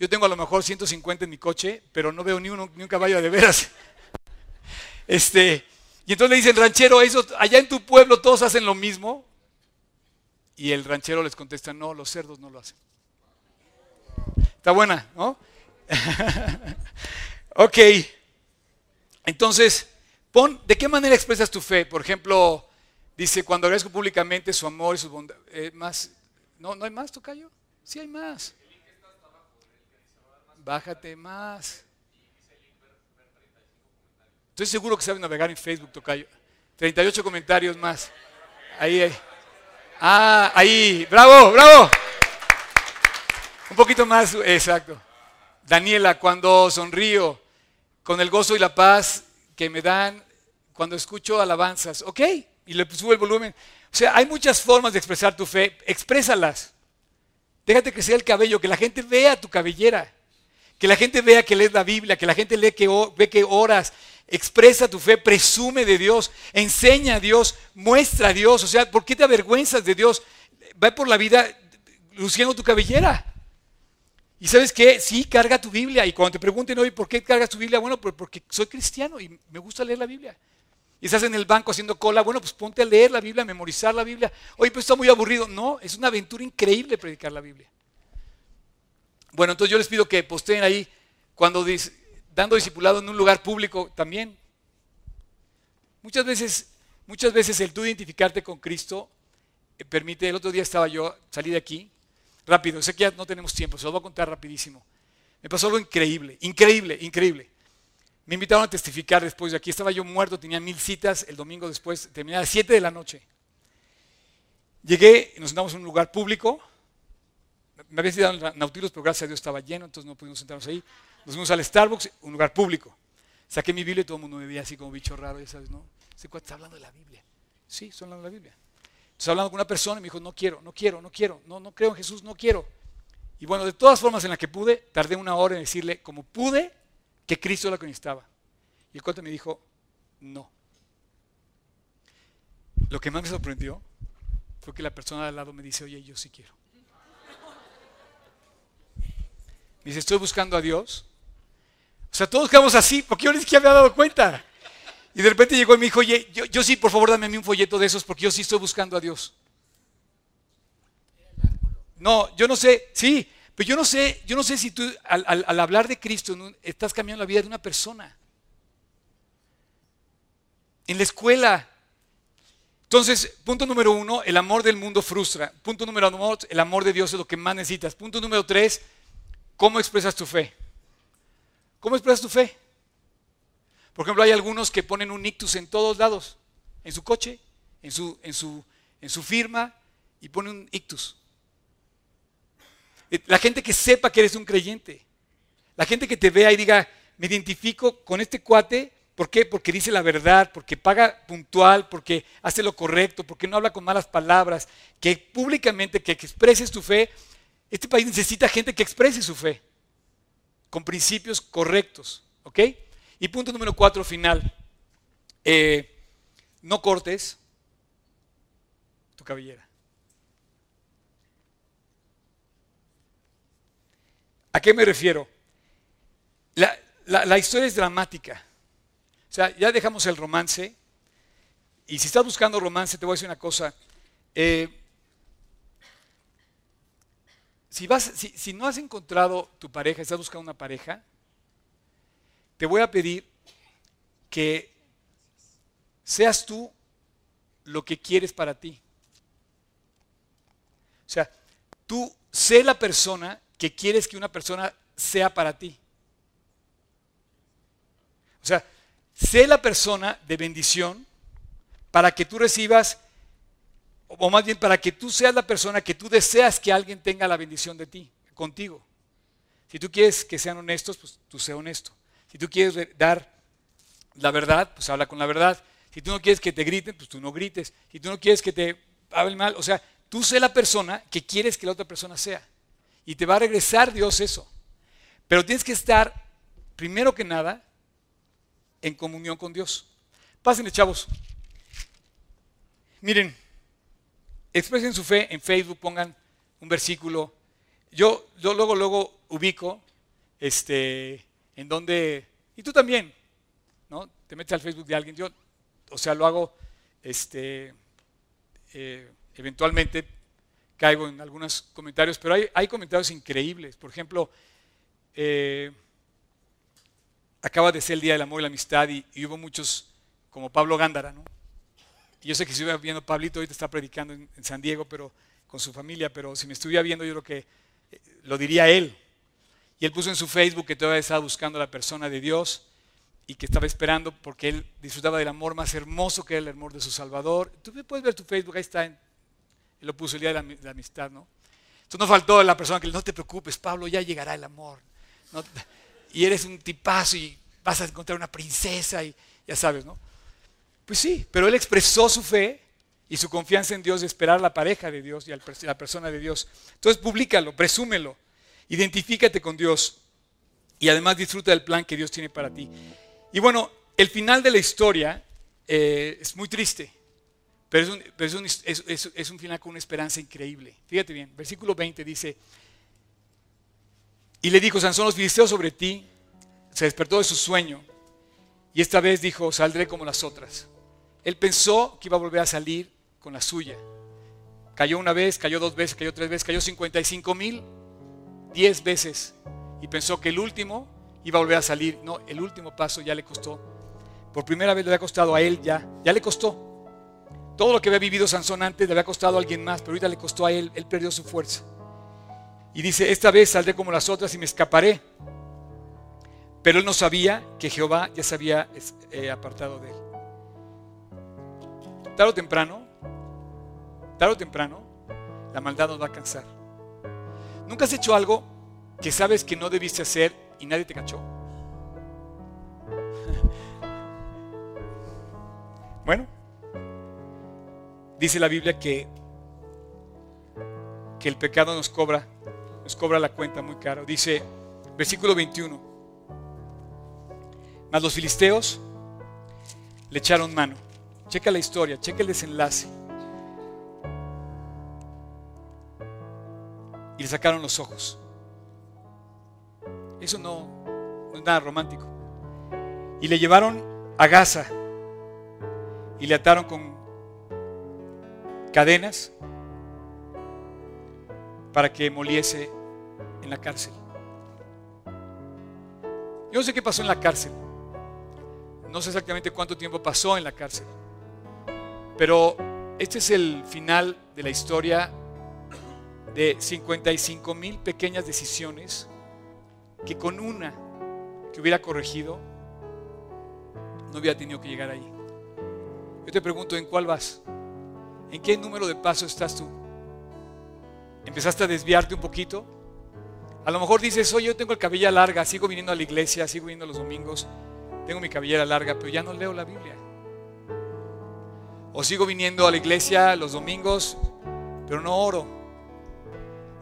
yo tengo a lo mejor 150 en mi coche, pero no veo ni, uno, ni un caballo de veras. <laughs> Este, y entonces le dicen, ranchero, eso, allá en tu pueblo todos hacen lo mismo. Y el ranchero les contesta, no, los cerdos no lo hacen. Está buena, ¿no? <laughs> ok. Entonces, pon, ¿de qué manera expresas tu fe? Por ejemplo, dice, cuando agradezco públicamente su amor y su bondad. Eh, más, ¿no, ¿No hay más, Tocayo? Sí hay más. Bájate más. Estoy seguro que sabe navegar en Facebook, Tocayo. 38 comentarios más. Ahí, ahí. Ah, ahí. Bravo, bravo. Un poquito más, exacto. Daniela, cuando sonrío con el gozo y la paz que me dan cuando escucho alabanzas, ¿ok? Y le subo el volumen. O sea, hay muchas formas de expresar tu fe, exprésalas. Déjate sea el cabello, que la gente vea tu cabellera, que la gente vea que lees la Biblia, que la gente lee ve que oras, expresa tu fe, presume de Dios, enseña a Dios, muestra a Dios. O sea, ¿por qué te avergüenzas de Dios? Va por la vida luciendo tu cabellera. Y sabes qué, sí, carga tu Biblia. Y cuando te pregunten hoy, ¿por qué cargas tu Biblia? Bueno, porque soy cristiano y me gusta leer la Biblia. Y estás en el banco haciendo cola, bueno, pues ponte a leer la Biblia, a memorizar la Biblia. Oye, pues está muy aburrido. No, es una aventura increíble predicar la Biblia. Bueno, entonces yo les pido que posteen ahí cuando dando discipulado en un lugar público también. Muchas veces, muchas veces el tú identificarte con Cristo eh, permite, el otro día estaba yo, salí de aquí, rápido, sé que ya no tenemos tiempo, se lo voy a contar rapidísimo. Me pasó algo increíble, increíble, increíble. Me invitaron a testificar después de aquí. Estaba yo muerto, tenía mil citas. El domingo después terminé a las 7 de la noche. Llegué, nos sentamos en un lugar público. Me había en Nautilus, pero gracias a Dios estaba lleno, entonces no pudimos sentarnos ahí. Nos fuimos al Starbucks, un lugar público. Saqué mi Biblia y todo el mundo me veía así como bicho raro, ya sabes, ¿no? Ese está hablando de la Biblia. Sí, estoy hablando de la Biblia. Entonces hablando con una persona y me dijo, no quiero, no quiero, no quiero, no, no creo en Jesús, no quiero. Y bueno, de todas formas en las que pude, tardé una hora en decirle, como pude, que Cristo era lo que necesitaba. Y el cuate me dijo, no. Lo que más me sorprendió fue que la persona de al lado me dice, oye, yo sí quiero. Me dice, estoy buscando a Dios. O sea, todos quedamos así, porque yo ni siquiera me había dado cuenta. Y de repente llegó y me dijo, oye, yo, sí, por favor, dame a mí un folleto de esos porque yo sí estoy buscando a Dios. No, yo no sé, sí, pero yo no sé, yo no sé si tú al, hablar de Cristo estás cambiando la vida de una persona. En la escuela. Entonces, punto número uno, el amor del mundo frustra. Punto número dos, el amor de Dios es lo que más necesitas. Punto número tres, ¿cómo expresas tu fe? ¿Cómo expresas tu fe? Por ejemplo, hay algunos que ponen un ictus en todos lados, en su coche, en su, en su, en su firma, y ponen un ictus. La gente que sepa que eres un creyente, la gente que te vea y diga, me identifico con este cuate, ¿por qué? Porque dice la verdad, porque paga puntual, porque hace lo correcto, porque no habla con malas palabras, que públicamente, que expreses tu fe. Este país necesita gente que exprese su fe, con principios correctos, ¿ok? Y punto número cuatro, final. Eh, no cortes tu cabellera. ¿A qué me refiero? La, historia es dramática. O sea, ya dejamos el romance y si estás buscando romance, te voy a decir una cosa. Eh, si, vas, si, no has encontrado tu pareja, estás buscando una pareja, te voy a pedir que seas tú lo que quieres para ti. O sea, tú sé la persona que quieres que una persona sea para ti. O sea, sé la persona de bendición para que tú recibas, o más bien para que tú seas la persona que tú deseas que alguien tenga la bendición de ti, contigo. Si tú quieres que sean honestos, pues tú sé honesto. Si tú quieres dar la verdad, pues habla con la verdad. Si tú no quieres que te griten, pues tú no grites. Si tú no quieres que te hablen mal, o sea, tú sé la persona que quieres que la otra persona sea. Y te va a regresar Dios eso. Pero tienes que estar, primero que nada, en comunión con Dios. Pásenle, chavos. Miren, expresen su fe en Facebook, pongan un versículo. Yo, yo luego, luego ubico este, en donde, y tú también, ¿no? Te metes al Facebook de alguien, yo, o sea, lo hago, este, eh, eventualmente caigo en algunos comentarios, pero hay, comentarios increíbles. Por ejemplo, eh, acaba de ser el Día del Amor y la Amistad y, hubo muchos, como Pablo Gándara, ¿no? Y yo sé que si estuviera viendo Pablito, ahorita está predicando en, San Diego, pero con su familia, pero si me estuviera viendo, yo creo que eh, lo diría él. Y él puso en su Facebook que todavía estaba buscando a la persona de Dios y que estaba esperando porque él disfrutaba del amor más hermoso que era el amor de su Salvador. Tú puedes ver tu Facebook, ahí está, él lo puso el día de la, amistad, ¿no? Entonces no faltó la persona que le no te preocupes, Pablo, ya llegará el amor. <laughs> y eres un tipazo y vas a encontrar una princesa y ya sabes, ¿no? Pues sí, pero él expresó su fe y su confianza en Dios de esperar la pareja de Dios y la persona de Dios. Entonces públicalo, presúmelo, identifícate con Dios y además disfruta del plan que Dios tiene para ti. Y bueno, el final de la historia eh, es muy triste, pero, es un, final con una esperanza increíble. Fíjate bien, versículo 20 dice, y le dijo, Sansón, los filisteos sobre ti, se despertó de su sueño y esta vez dijo, saldré como las otras. Él pensó que iba a volver a salir con la suya. Cayó una vez, cayó dos veces, cayó tres veces, cayó 55 mil, diez veces. Y pensó que el último iba a volver a salir. No, el último paso ya le costó. Por primera vez le había costado a él ya, ya le costó. Todo lo que había vivido Sansón antes le había costado a alguien más, pero ahorita le costó a él, él perdió su fuerza. Y dice, esta vez saldré como las otras y me escaparé. Pero él no sabía que Jehová ya se había eh, apartado de él. Tarde o temprano, tarde o temprano, la maldad nos va a cansar. ¿Nunca has hecho algo que sabes que no debiste hacer y nadie te cachó? <laughs> bueno, dice la Biblia que, que el pecado nos cobra, nos cobra la cuenta muy caro. Dice, versículo 21. Mas los filisteos le echaron mano. Checa la historia, checa el desenlace. Y le sacaron los ojos. Eso no, es nada romántico. Y le llevaron a Gaza y le ataron con cadenas para que moliese en la cárcel. Yo no sé qué pasó en la cárcel. No sé exactamente cuánto tiempo pasó en la cárcel. Pero este es el final de la historia de 55 mil pequeñas decisiones que con una que hubiera corregido no hubiera tenido que llegar ahí. Yo te pregunto, ¿en cuál vas? ¿En qué número de pasos estás tú? ¿Empezaste a desviarte un poquito? A lo mejor dices, oye, yo tengo el cabello larga, sigo viniendo a la iglesia, sigo viniendo los domingos, tengo mi cabellera larga, pero ya no leo la Biblia. O sigo viniendo a la iglesia los domingos, pero no oro.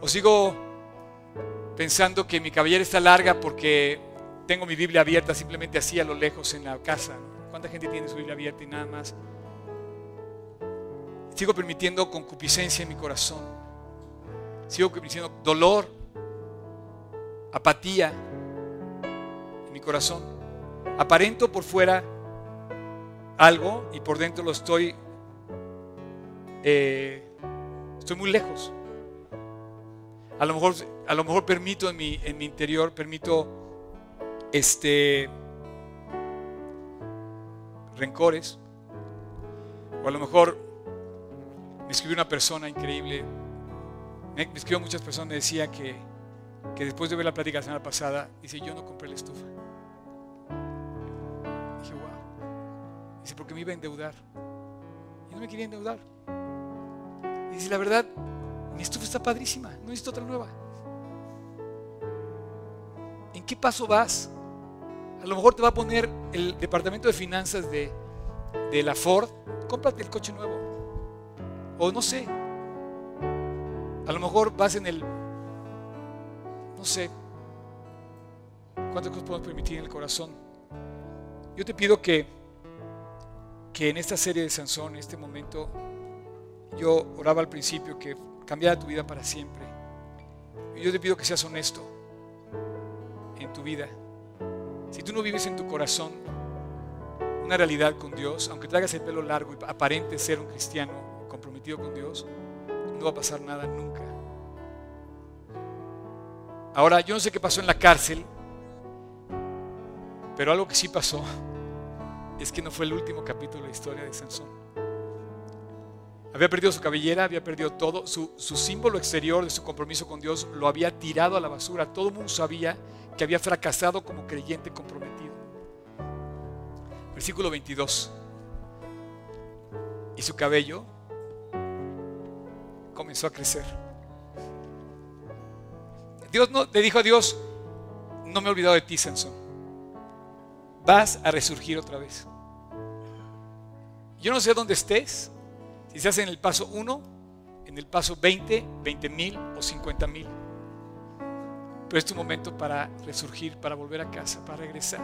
O sigo pensando que mi cabellera está larga porque tengo mi Biblia abierta simplemente así a lo lejos en la casa. ¿Cuánta gente tiene su Biblia abierta y nada más? Sigo permitiendo concupiscencia en mi corazón. Sigo permitiendo dolor, apatía en mi corazón. Aparento por fuera algo y por dentro lo estoy, eh, estoy muy lejos. A lo mejor, a lo mejor permito en mi, en mi interior, permito este rencores. O a lo mejor me escribió una persona increíble. Me, escribió muchas personas, me decía que, que después de ver la plática la semana pasada, dice, yo no compré la estufa. Dice, porque me iba a endeudar. Y no me quería endeudar. Y dice, la verdad, mi estufa está padrísima, no necesito otra nueva. ¿En qué paso vas? A lo mejor te va a poner el departamento de finanzas de, de la Ford, cómprate el coche nuevo. O no sé. A lo mejor vas en el, no sé, cuántas cosas podemos permitir en el corazón. Yo te pido que, que en esta serie de Sansón, en este momento, yo oraba al principio que cambiara tu vida para siempre. Y yo te pido que seas honesto en tu vida. Si tú no vives en tu corazón una realidad con Dios, aunque traigas el pelo largo y aparente ser un cristiano comprometido con Dios, no va a pasar nada nunca. Ahora, yo no sé qué pasó en la cárcel, pero algo que sí pasó es que no fue el último capítulo de la historia de Sansón. Había perdido su cabellera, había perdido todo, su, símbolo exterior de su compromiso con Dios lo había tirado a la basura. Todo el mundo sabía que había fracasado como creyente comprometido. Versículo 22. Y su cabello comenzó a crecer. Dios no, le dijo a Dios, no me he olvidado de ti, Sansón. Vas a resurgir otra vez. Yo no sé dónde estés, si estás en el paso 1, en el paso 20, 20 mil o 50 mil. Pero es tu momento para resurgir, para volver a casa, para regresar.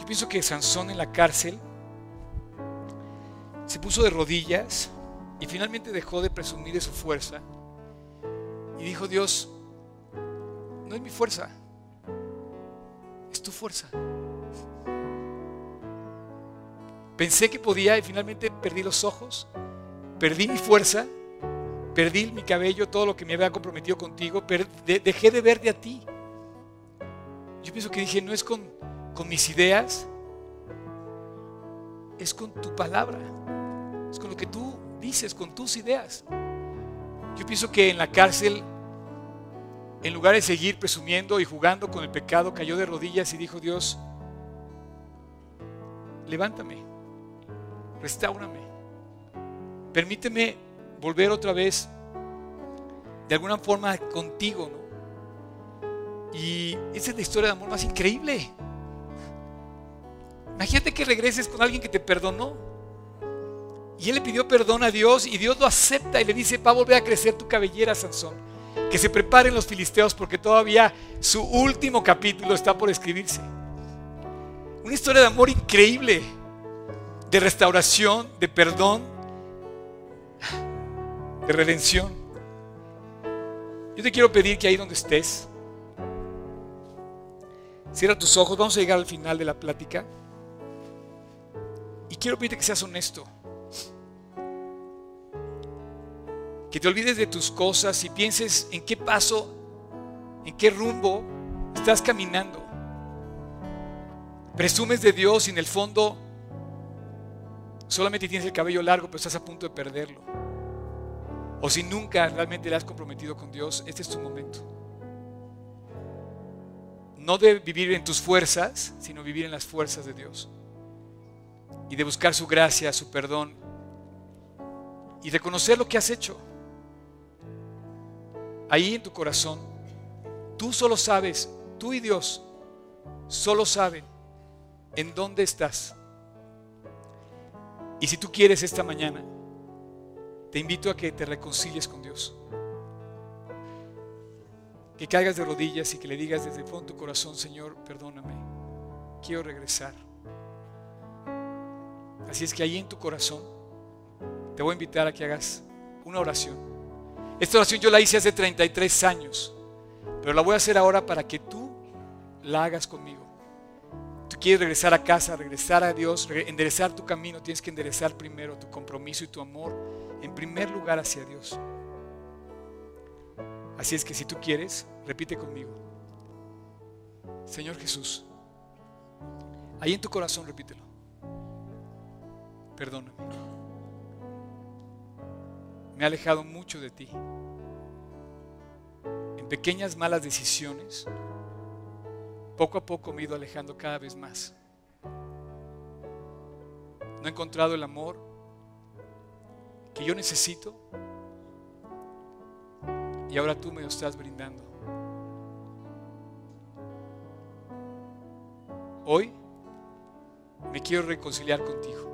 Yo pienso que Sansón en la cárcel se puso de rodillas y finalmente dejó de presumir de su fuerza y dijo, Dios, no es mi fuerza, es tu fuerza. Pensé que podía y finalmente perdí los ojos, perdí mi fuerza, perdí mi cabello, todo lo que me había comprometido contigo, dejé de verte a ti. Yo pienso que dije, no es con, con mis ideas, es con tu palabra, es con lo que tú dices, con tus ideas. Yo pienso que en la cárcel, en lugar de seguir presumiendo y jugando con el pecado, cayó de rodillas y dijo, Dios, levántame restaurame. Permíteme volver otra vez de alguna forma contigo, ¿no? Y esa es la historia de amor más increíble. Imagínate que regreses con alguien que te perdonó. Y él le pidió perdón a Dios y Dios lo acepta y le dice, va a volver a crecer tu cabellera, Sansón. Que se preparen los filisteos porque todavía su último capítulo está por escribirse. Una historia de amor increíble de restauración, de perdón, de redención. Yo te quiero pedir que ahí donde estés, cierra tus ojos, vamos a llegar al final de la plática. Y quiero pedirte que seas honesto. Que te olvides de tus cosas y pienses en qué paso, en qué rumbo estás caminando. Presumes de Dios y en el fondo solamente tienes el cabello largo, pero estás a punto de perderlo. O si nunca realmente le has comprometido con Dios, este es tu momento. No de vivir en tus fuerzas, sino vivir en las fuerzas de Dios. Y de buscar su gracia, su perdón. Y reconocer lo que has hecho. Ahí en tu corazón, tú solo sabes, tú y Dios, solo saben en dónde estás y si tú quieres esta mañana, te invito a que te reconcilies con Dios. Que caigas de rodillas y que le digas desde de tu corazón, Señor, perdóname, quiero regresar. Así es que ahí en tu corazón te voy a invitar a que hagas una oración. Esta oración yo la hice hace 33 años, pero la voy a hacer ahora para que tú la hagas conmigo. quieres regresar a casa, regresar a Dios, enderezar tu camino, tienes que enderezar primero tu compromiso y tu amor en primer lugar hacia Dios. Así es que si tú quieres, repite conmigo. Señor Jesús, ahí en tu corazón repítelo. Perdóname. Me he alejado mucho de ti. En pequeñas malas decisiones poco a poco me he ido alejando cada vez más. No he encontrado el amor que yo necesito y ahora tú me lo estás brindando. Hoy me quiero reconciliar contigo.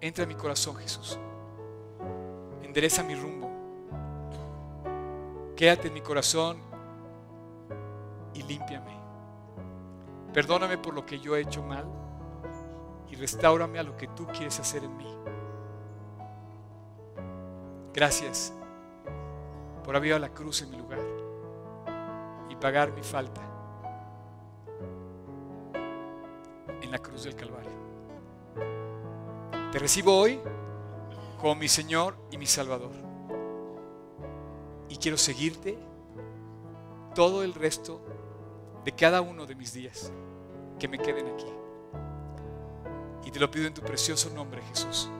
Entra en mi corazón, Jesús. Endereza mi rumbo. Quédate en mi corazón y límpiame. Perdóname por lo que yo he hecho mal y restaurame a lo que tú quieres hacer en mí. Gracias por haber la cruz en mi lugar y pagar mi falta en la cruz del Calvario. Te recibo hoy como mi Señor y mi Salvador. Y quiero seguirte todo el resto de cada uno de mis días que me queden aquí. Y te lo pido en tu precioso nombre, Jesús.